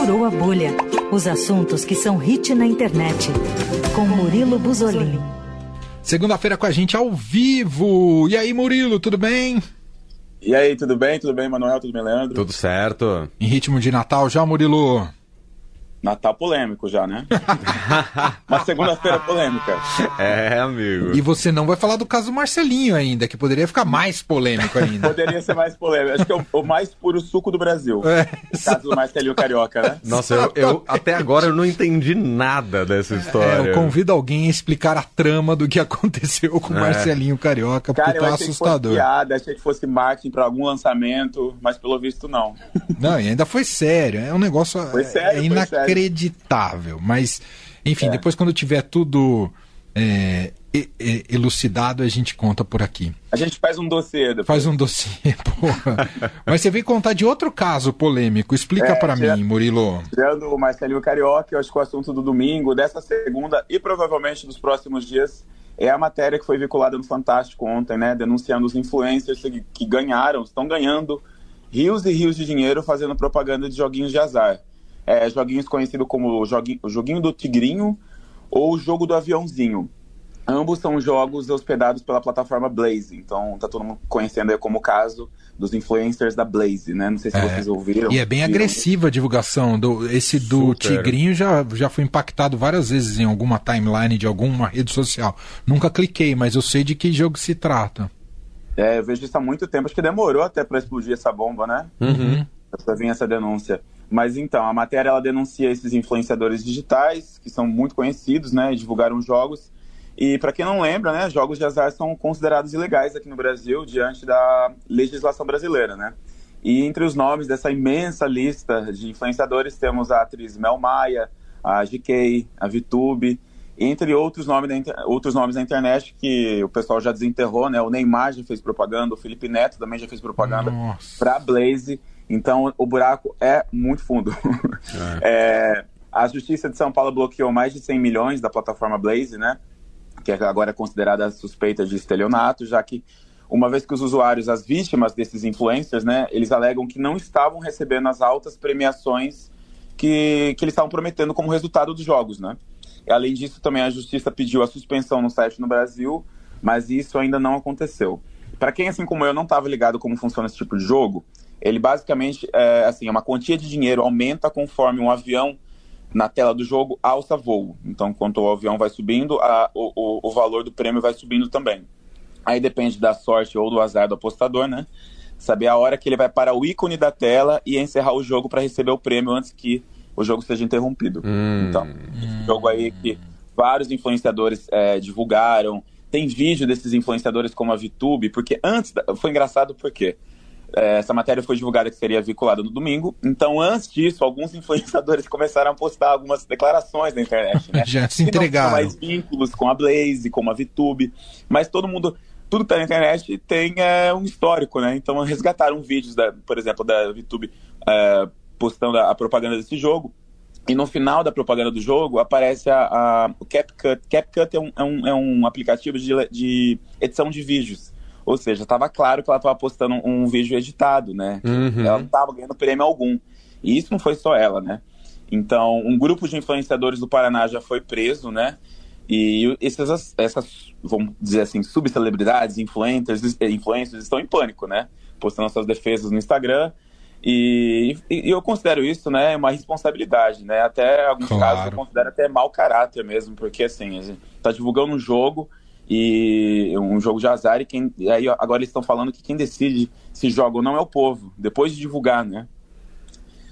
Furou a bolha. Os assuntos que são hit na internet. Com Murilo Buzolini. Segunda-feira com a gente ao vivo. E aí, Murilo, tudo bem? E aí, tudo bem? Tudo bem, Manuel? Tudo bem, Leandro? Tudo certo. Em ritmo de Natal já, Murilo? Natal polêmico já, né? Uma segunda-feira polêmica. É, amigo. E você não vai falar do caso Marcelinho ainda, que poderia ficar mais polêmico ainda. Poderia ser mais polêmico. Acho que é o, o mais puro suco do Brasil. É. O caso do Marcelinho Carioca, né? Nossa, eu, eu, até agora eu não entendi nada dessa história. É, eu convido alguém a explicar a trama do que aconteceu com o é. Marcelinho Carioca, porque Cara, tá assustador. Que fosse piada, achei que fosse marketing para algum lançamento, mas pelo visto não. Não, e ainda foi sério. É um negócio foi sério, é inacreditável inacreditável. Mas, enfim, é. depois quando tiver tudo é, elucidado, a gente conta por aqui. A gente faz um dossiê depois. Faz um dossiê, porra. Mas você veio contar de outro caso polêmico. Explica é, para mim, Murilo. Tirando o Marcelinho Carioca, eu acho que o assunto do domingo, dessa segunda e provavelmente dos próximos dias é a matéria que foi vinculada no Fantástico ontem, né? Denunciando os influencers que, que ganharam, estão ganhando rios e rios de dinheiro fazendo propaganda de joguinhos de azar é, joguinhos conhecidos como joguinho, o joguinho do Tigrinho ou o jogo do aviãozinho. Ambos são jogos hospedados pela plataforma Blaze, então tá todo mundo conhecendo aí como o caso dos influencers da Blaze, né? Não sei se é. vocês ouviram. E é bem agressiva a divulgação. Do, esse do Super. Tigrinho já, já foi impactado várias vezes em alguma timeline de alguma rede social. Nunca cliquei, mas eu sei de que jogo se trata. É, eu vejo isso há muito tempo. Acho que demorou até para explodir essa bomba, né? Uhum. Pra vir essa denúncia. Mas então, a matéria ela denuncia esses influenciadores digitais, que são muito conhecidos, né, divulgaram jogos. E para quem não lembra, né, jogos de azar são considerados ilegais aqui no Brasil diante da legislação brasileira, né? E entre os nomes dessa imensa lista de influenciadores temos a atriz Mel Maia, a GK, a VTube, entre outros nomes, da, outros nomes da internet que o pessoal já desenterrou, né? O Neymar já fez propaganda, o Felipe Neto também já fez propaganda para Blaze. Então, o buraco é muito fundo. É. É, a Justiça de São Paulo bloqueou mais de 100 milhões da plataforma Blaze, né? Que agora é considerada suspeita de estelionato, já que uma vez que os usuários, as vítimas desses influencers, né, eles alegam que não estavam recebendo as altas premiações que, que eles estavam prometendo como resultado dos jogos, né? Além disso, também a justiça pediu a suspensão no site no Brasil, mas isso ainda não aconteceu. Para quem, assim como eu, não estava ligado como funciona esse tipo de jogo, ele basicamente é assim, uma quantia de dinheiro aumenta conforme um avião na tela do jogo alça voo. Então, quanto o avião vai subindo, a, o, o, valor do prêmio vai subindo também. Aí depende da sorte ou do azar do apostador, né? Saber a hora que ele vai para o ícone da tela e encerrar o jogo para receber o prêmio antes que o jogo seja interrompido. Hum. Então, esse jogo aí que vários influenciadores é, divulgaram. Tem vídeo desses influenciadores como a VTube, porque antes. Da... Foi engraçado porque é, essa matéria foi divulgada que seria vinculada no domingo. Então, antes disso, alguns influenciadores começaram a postar algumas declarações na internet. Né? Já se entregaram. mais vínculos com a Blaze, com a VTube. Mas todo mundo, tudo que tá na internet tem é, um histórico, né? Então, resgataram vídeos, da, por exemplo, da VTube é, postando a, a, propaganda desse jogo. E no final da propaganda do jogo aparece a, a o CapCut. CapCut é um, é um, é um aplicativo de, de edição de vídeos. Ou seja, estava claro que ela estava postando um, vídeo editado, né? Uhum. Ela não estava ganhando prêmio algum. E isso não foi só ela, né? Então, um grupo de influenciadores do Paraná já foi preso, né? E essas, essas vamos dizer assim, subcelebridades, influencers, influencers estão em pânico, né? Postando suas defesas no Instagram. E, e, eu considero isso, né, uma responsabilidade, né? Até alguns claro. casos eu considero até mau caráter mesmo, porque assim, a gente tá divulgando um jogo e um jogo de azar e quem aí agora eles estão falando que quem decide se joga ou não é o povo depois de divulgar né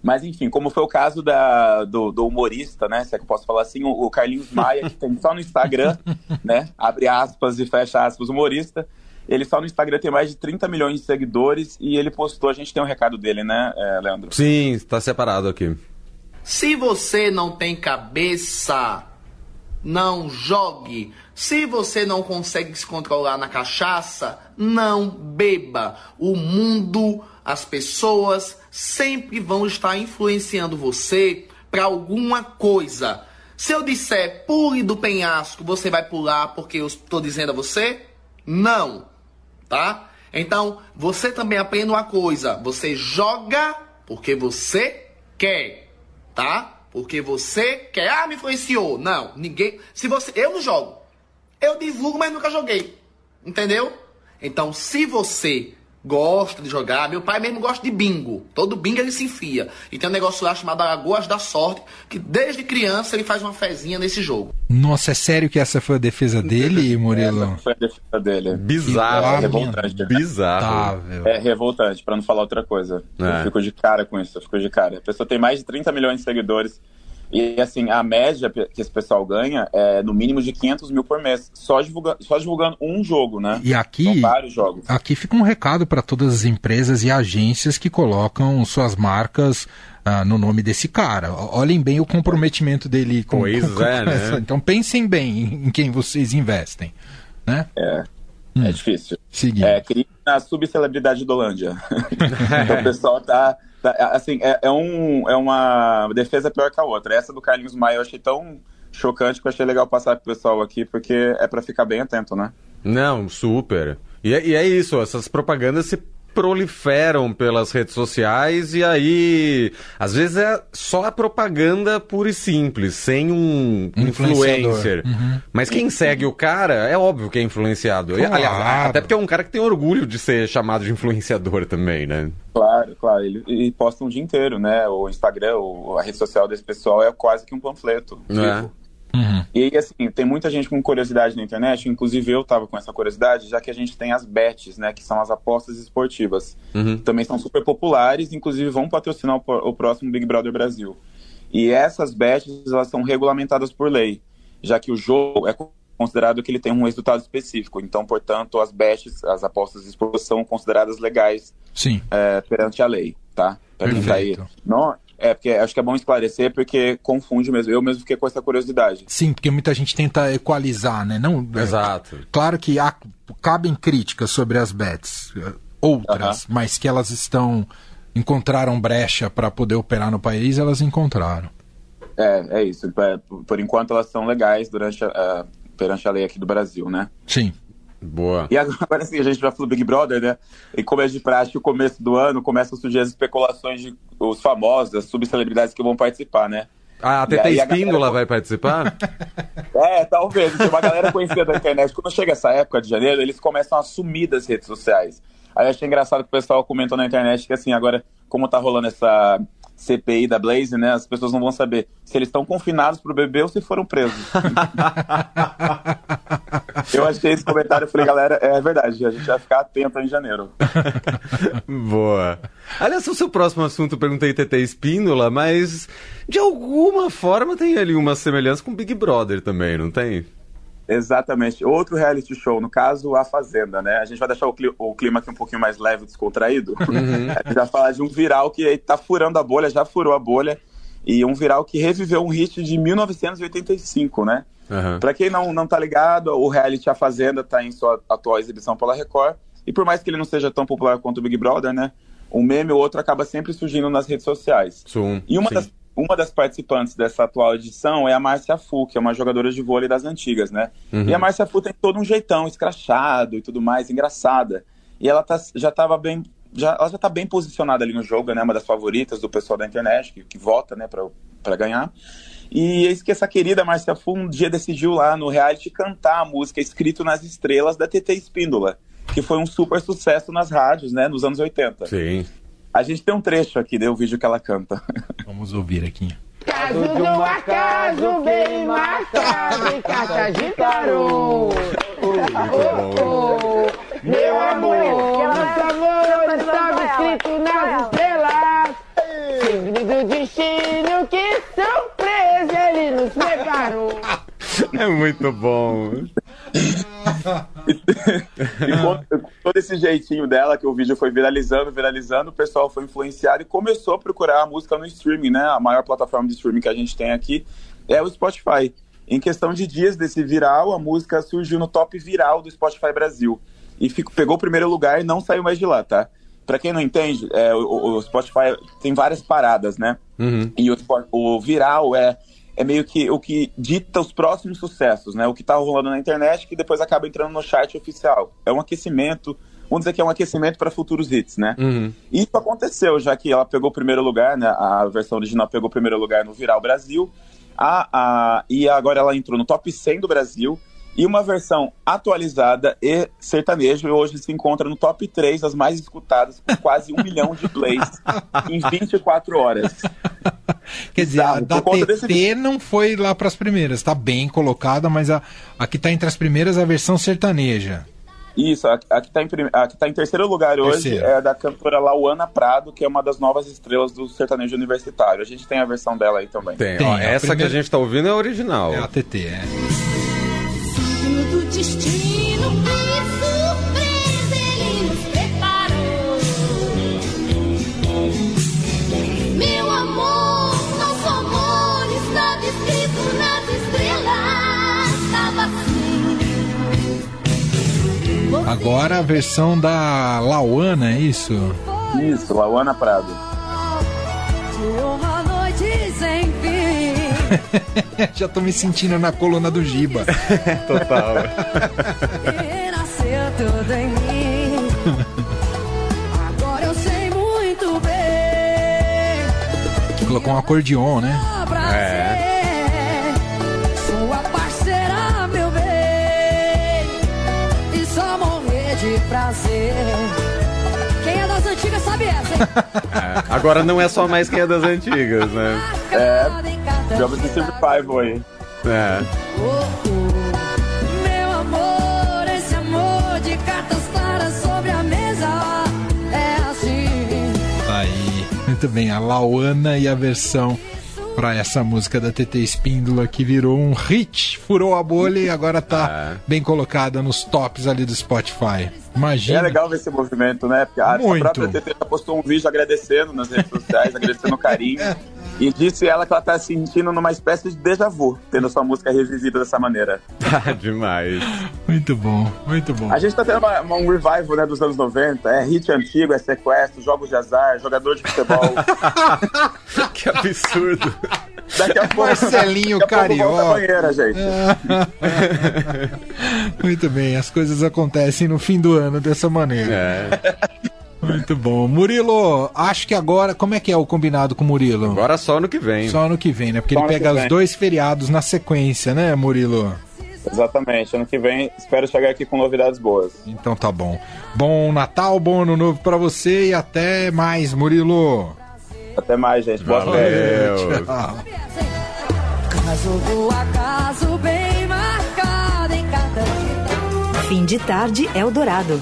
mas enfim como foi o caso da, do, do humorista né se é que eu posso falar assim o, o Carlinhos Maia que tem só no Instagram né abre aspas e fecha aspas humorista ele só no Instagram tem mais de 30 milhões de seguidores e ele postou a gente tem um recado dele né é, Leandro sim está separado aqui se você não tem cabeça não jogue. Se você não consegue se controlar na cachaça, não beba. O mundo, as pessoas sempre vão estar influenciando você para alguma coisa. Se eu disser pule do penhasco, você vai pular porque eu estou dizendo a você? Não, tá? Então, você também aprenda uma coisa: você joga porque você quer. tá? Porque você quer, ah, me influenciou. Não, ninguém. Se você. Eu não jogo. Eu divulgo, mas nunca joguei. Entendeu? Então, se você gosta de jogar. Meu pai mesmo gosta de bingo. Todo bingo ele se enfia. E tem um negócio lá chamado Alagoas da Sorte, que desde criança ele faz uma fezinha nesse jogo. Nossa, é sério que essa foi a defesa dele, Murilo? Essa foi a defesa dele. Bizarro. É revoltante. Bizarro. É revoltante, para não falar outra coisa. É. Eu fico de cara com isso, eu fico de cara. A pessoa tem mais de 30 milhões de seguidores e assim, a média que esse pessoal ganha é no mínimo de 500 mil por mês, só, divulga, só divulgando um jogo, né? E aqui, São vários jogos. Aqui fica um recado para todas as empresas e agências que colocam suas marcas ah, no nome desse cara. Olhem bem o comprometimento dele com, pois com, com é, né? Então pensem bem em quem vocês investem, né? É. Hum. É difícil. Seguindo. É, cria a subcelebridade do Holândia. então o pessoal tá assim, é, é, um, é uma defesa pior que a outra. Essa do Carlinhos Maia eu achei tão chocante que eu achei legal passar pro pessoal aqui, porque é para ficar bem atento, né? Não, super. E é, e é isso, essas propagandas se proliferam pelas redes sociais e aí às vezes é só a propaganda pura e simples, sem um influencer. Uhum. Mas quem segue o cara é óbvio que é influenciado. Claro. Aliás, até porque é um cara que tem orgulho de ser chamado de influenciador também, né? Claro, claro. Ele, ele posta um dia inteiro, né? O Instagram, o, a rede social desse pessoal é quase que um panfleto. É. Uhum. E aí, assim, tem muita gente com curiosidade na internet, inclusive eu tava com essa curiosidade, já que a gente tem as bets, né, que são as apostas esportivas. Uhum. Também são super populares, inclusive vão patrocinar o, o, próximo Big Brother Brasil. E essas bets, elas são regulamentadas por lei, já que o jogo é considerado que ele tem um resultado específico. Então, portanto, as bets, as apostas esportivas são consideradas legais Sim. É, perante a lei, tá? Pra quem tá aí. Não, é, porque acho que é bom esclarecer, porque confunde mesmo. Eu mesmo fiquei com essa curiosidade. Sim, porque muita gente tenta equalizar, né? Não, é, Exato. É, claro que há, cabem críticas sobre as bets, outras, uh -huh. mas que elas estão. encontraram brecha para poder operar no país, elas encontraram. É, é isso. É, por enquanto elas são legais durante a, perante a lei aqui do Brasil, né? Sim. Boa. E agora sim, a gente já falou do Big Brother, né? E como é de prática, o começo do ano começam a surgir as especulações de os famosos, as subcelebridades que vão participar, né? Ah, a TT Espíndola galera... vai participar? é, talvez. Tem uma galera conhecida da internet. Quando chega essa época de janeiro, eles começam a sumir das redes sociais. Aí eu achei engraçado que o pessoal comentou na internet que, assim, agora, como tá rolando essa CPI da Blaze, né? As pessoas não vão saber se eles estão confinados pro bebê ou se foram presos. eu achei esse comentário e falei, galera, é verdade, a gente vai ficar atento em janeiro. Boa. Aliás, o seu próximo assunto, eu perguntei TT Espíndola, mas de alguma forma tem ali uma semelhança com Big Brother também, não tem? Exatamente. Outro reality show, no caso, A Fazenda, né? A gente vai deixar o, clima, aqui um pouquinho mais leve, descontraído. Uhum. A gente vai falar de um viral que tá furando a bolha, já furou a bolha, e um viral que reviveu um hit de 1985, né? Uhum. Pra quem não, não tá ligado, o reality A Fazenda tá em sua atual exibição pela Record, e por mais que ele não seja tão popular quanto o Big Brother, né? Um meme ou outro acaba sempre surgindo nas redes sociais. Sim, e uma sim. das uma das participantes dessa atual edição é a Márcia Fu, que é uma jogadora de vôlei das antigas, né? Uhum. E a Márcia Fu tem todo um jeitão escrachado e tudo mais, engraçada. E ela tá, já estava bem. Já, ela já tá bem posicionada ali no jogo, né? Uma das favoritas do pessoal da internet, que, que vota, né, para ganhar. E eis que essa querida Márcia Fu um dia decidiu lá no reality cantar a música Escrito nas Estrelas da TT Espíndola, que foi um super sucesso nas rádios, né, nos anos 80. Sim. A gente tem um trecho aqui do vídeo que ela canta. Vamos ouvir aqui. Caso de um acaso bem marcado em carta de tarô. Oh, oh, meu amor, nosso amor estava escrito nas estrelas. Signo do destino, que surpresa ele nos preparou. É muito bom. E com, todo esse jeitinho dela, que o vídeo foi viralizando, viralizando, o pessoal foi influenciado e começou a procurar a música no streaming, né? A maior plataforma de streaming que a gente tem aqui é o Spotify. Em questão de dias desse viral, a música surgiu no top viral do Spotify Brasil. E fico, pegou o primeiro lugar e não saiu mais de lá, tá? Pra quem não entende, é, o, o, Spotify tem várias paradas, né? Uhum. E o, o viral é é meio que o que dita os próximos sucessos, né? O que tá rolando na internet que depois acaba entrando no chart oficial. É um aquecimento vamos dizer que é um aquecimento para futuros hits, né? Uhum. Isso aconteceu, já que ela pegou o primeiro lugar, né? A versão original pegou o primeiro lugar no Viral Brasil. A, a, e agora ela entrou no top 100 do Brasil e uma versão atualizada e sertanejo e hoje se encontra no top 3 das mais escutadas, com quase um milhão de plays em 24 horas. Quer dizer, a da TT desse... não foi lá para as primeiras, está bem colocada, mas a, a que está entre as primeiras é a versão sertaneja. Isso, a, a que está em, tá em terceiro lugar hoje Terceiro. é da cantora Lauana Prado, que é uma das novas estrelas do sertanejo universitário. A gente tem a versão dela aí também. Tem, tem Ó, essa primeira... que a gente está ouvindo é a original. É a TT, é. do destino, Agora a versão da Lauana, é isso? Isso, Lauana Prado. De uma noite sem fim. Já tô me sentindo na coluna do Giba. Total. tudo em mim. Agora eu sei muito bem. Colocou um acordeon, né? É. Agora não é só mais quem é das antigas, né? É. Jogos de Survival aí. É. Meu amor, esse amor de cartas claras sobre a mesa é assim. Aí, muito bem, a Lauana e a versão para essa música da TT Espíndola que virou um hit, furou a bolha e agora tá é. bem colocada nos tops ali do Spotify. Imagina. É legal ver esse movimento, né? Porque a, Muito. a própria TT postou um vídeo agradecendo nas redes sociais, agradecendo o carinho. E disse ela que ela tá sentindo numa espécie de déjà vu, tendo sua música revivida dessa maneira. Tá demais. Muito bom, muito bom. A gente tá tendo uma, uma, um revival né, dos anos 90, é hit antigo, é sequestro, jogos de azar, jogador de futebol. que absurdo. Daqui a pouco, Marcelinho daqui a Carioca. banheira, gente. Muito bem, as coisas acontecem no fim do ano dessa maneira. É. Muito bom. Murilo, acho que agora. Como é que é o combinado com o Murilo? Agora só no que vem. Só no que vem, né? Porque só ele pega os dois feriados na sequência, né, Murilo? Exatamente. Ano que vem espero chegar aqui com novidades boas. Então tá bom. Bom Natal, bom ano novo para você e até mais, Murilo. Até mais, gente. Boa noite. Fim de tarde, Eldorado.